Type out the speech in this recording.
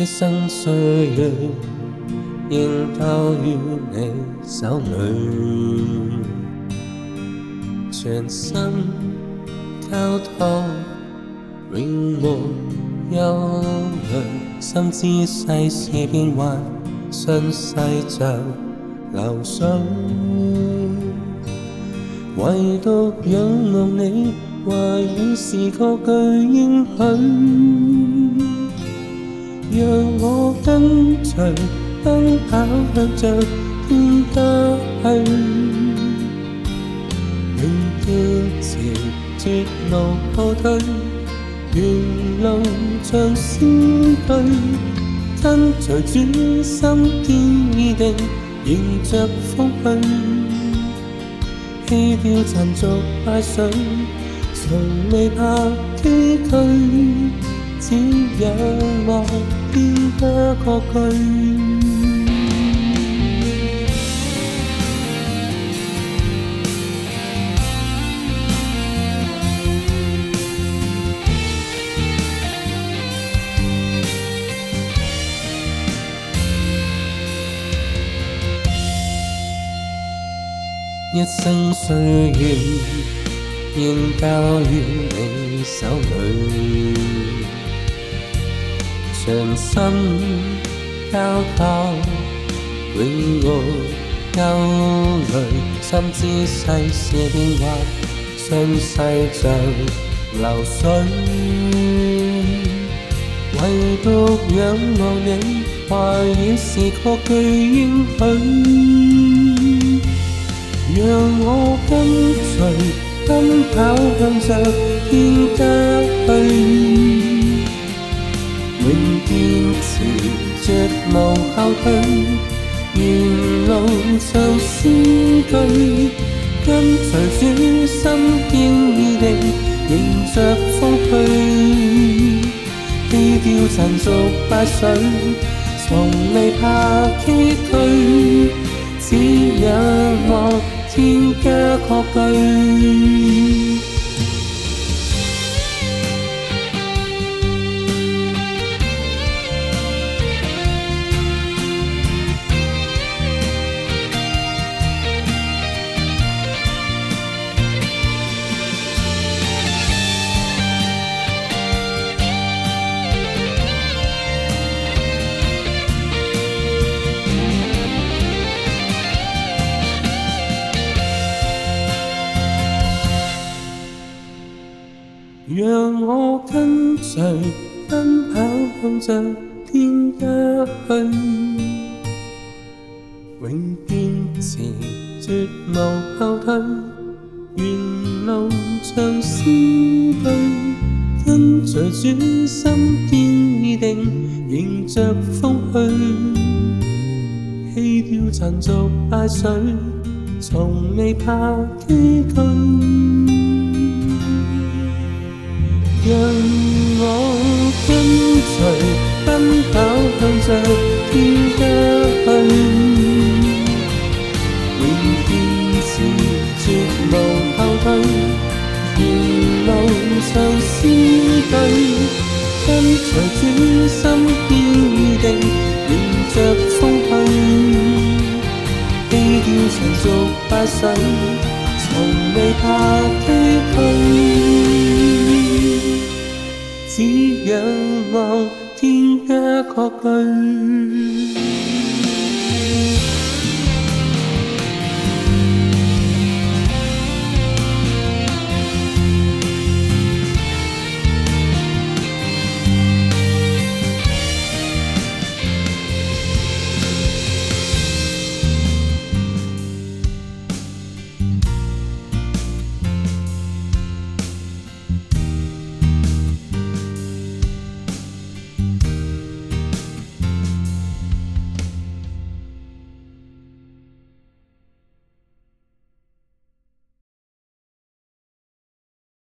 一生需要，應偷於你手裏，全心交託，永無憂慮。深知世事變幻，信世像流水，唯獨仰望你話語是個句應許。让我跟随，奔跑向着天际，仍坚情绝无后退，沿路像先辈，跟随主心坚已定，迎着风去，弃掉残烛败絮，从未怕崎岖，只有梦。一生岁月，仍交於你手里。上身交扣，永無憂慮，心知世事變幻，信世像流水。唯獨仰望你，話語是確據應許，讓我跟隨奔跑向着天家去。是着無後退，沿路上詩句，跟隨主心堅毅地迎着風去，棄掉塵俗敗絮，從未怕崎嶇，只仰望天家確據。让我跟随，奔跑向着天涯去。永坚持，绝无后退。沿路像思句，跟随主心坚定，迎着风去。弃掉残烛带水，从未怕崎岖。让我跟随奔跑，向着天涯去，永坚持绝无后退，沿路上思进。跟随天心天地迎着风去，飞掉尘俗快世，从未怕退却。只仰望天家各句。